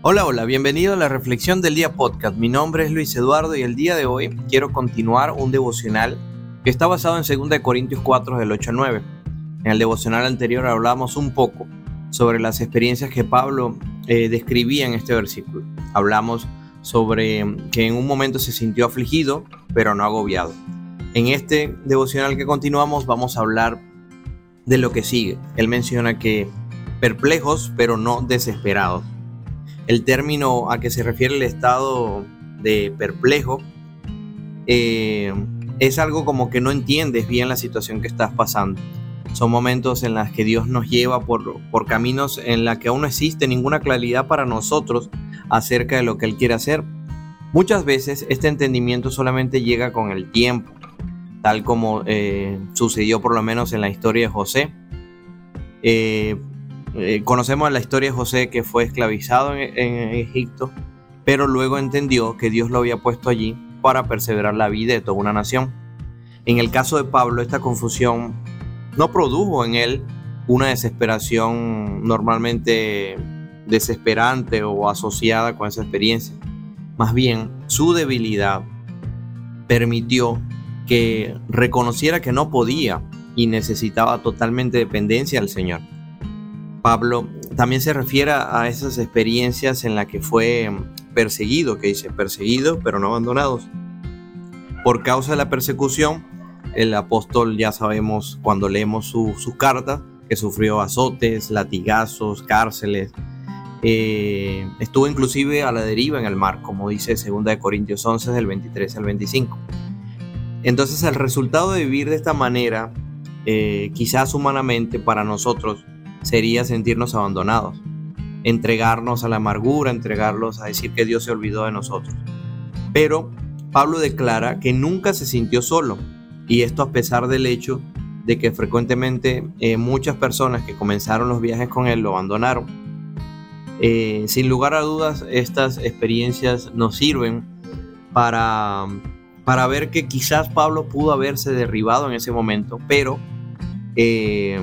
Hola, hola, bienvenido a la Reflexión del Día Podcast. Mi nombre es Luis Eduardo y el día de hoy quiero continuar un devocional que está basado en 2 Corintios 4 del 8 al 9. En el devocional anterior hablamos un poco sobre las experiencias que Pablo eh, describía en este versículo. Hablamos sobre que en un momento se sintió afligido, pero no agobiado. En este devocional que continuamos vamos a hablar de lo que sigue. Él menciona que perplejos, pero no desesperados el término a que se refiere el estado de perplejo eh, es algo como que no entiendes bien la situación que estás pasando. Son momentos en los que Dios nos lleva por, por caminos en los que aún no existe ninguna claridad para nosotros acerca de lo que Él quiere hacer. Muchas veces este entendimiento solamente llega con el tiempo, tal como eh, sucedió por lo menos en la historia de José. Eh, eh, conocemos la historia de José que fue esclavizado en, Egipto, pero luego entendió que Dios lo había puesto allí para perseverar la vida de toda una nación. En el caso de Pablo, esta confusión no produjo en él una desesperación normalmente desesperante o asociada con esa experiencia. Más bien, su debilidad permitió que reconociera que no podía y necesitaba totalmente dependencia del Señor. Pablo también se refiere a esas experiencias en las que fue perseguido, que dice perseguido pero no abandonados. Por causa de la persecución, el apóstol ya sabemos cuando leemos sus su cartas que sufrió azotes, latigazos, cárceles. Eh, estuvo inclusive a la deriva en el mar, como dice 2 Corintios 11 del 23 al 25. Entonces el resultado de vivir de esta manera, eh, quizás humanamente para nosotros, sería sentirnos abandonados, entregarnos a la amargura, entregarlos a decir que Dios se olvidó de nosotros. Pero Pablo declara que nunca se sintió solo, y esto a pesar del hecho de que frecuentemente eh, muchas personas que comenzaron los viajes con él lo abandonaron. Eh, sin lugar a dudas, estas experiencias nos sirven para, para ver que quizás Pablo pudo haberse derribado en ese momento, pero eh,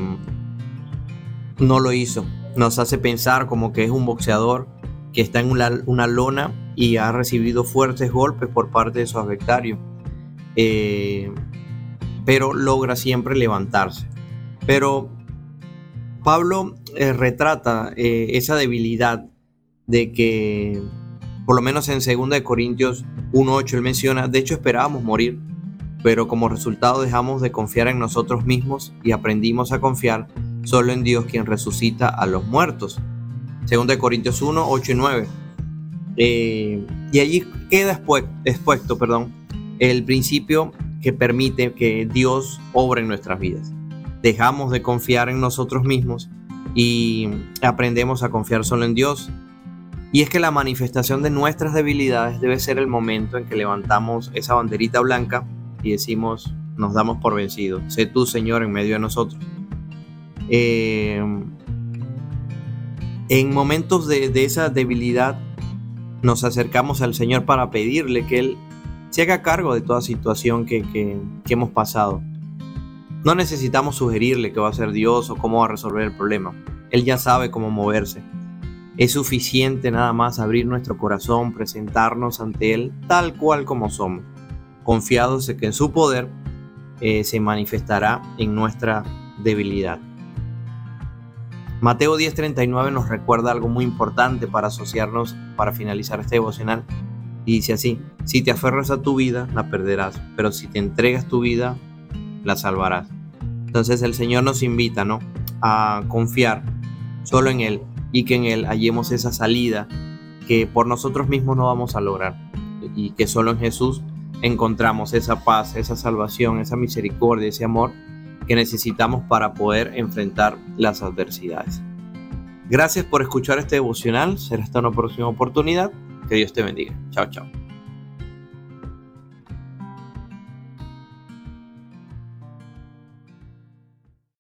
no lo hizo. Nos hace pensar como que es un boxeador que está en una, lona y ha recibido fuertes golpes por parte de su adversario. Eh, pero logra siempre levantarse. Pero Pablo eh, retrata eh, esa debilidad de que, por lo menos en 2 Corintios 1.8, él menciona, de hecho esperábamos morir, pero como resultado dejamos de confiar en nosotros mismos y aprendimos a confiar solo en Dios quien resucita a los muertos. Según de Corintios 1, 8 y 9. Eh, y allí queda expuesto perdón, el principio que permite que Dios obre en nuestras vidas. Dejamos de confiar en nosotros mismos y aprendemos a confiar solo en Dios. Y es que la manifestación de nuestras debilidades debe ser el momento en que levantamos esa banderita blanca y decimos, nos damos por vencidos. Sé tú, Señor, en medio de nosotros. Eh, en momentos de, esa debilidad nos acercamos al Señor para pedirle que Él se haga cargo de toda situación que, que, hemos pasado. No necesitamos sugerirle qué va a hacer Dios o cómo va a resolver el problema. Él ya sabe cómo moverse. Es suficiente nada más abrir nuestro corazón, presentarnos ante Él tal cual como somos, confiados en que en su poder eh, se manifestará en nuestra debilidad. Mateo 10:39 nos recuerda algo muy importante para asociarnos, para finalizar este devocional. Y dice así, si te aferras a tu vida, la perderás, pero si te entregas tu vida, la salvarás. Entonces el Señor nos invita, ¿no? A confiar solo en Él y que en Él hallemos esa salida que por nosotros mismos no vamos a lograr y que solo en Jesús encontramos esa paz, esa salvación, esa misericordia, ese amor que necesitamos para poder enfrentar las adversidades. Gracias por escuchar este devocional. Será hasta una próxima oportunidad. Que Dios te bendiga. Chao, chao.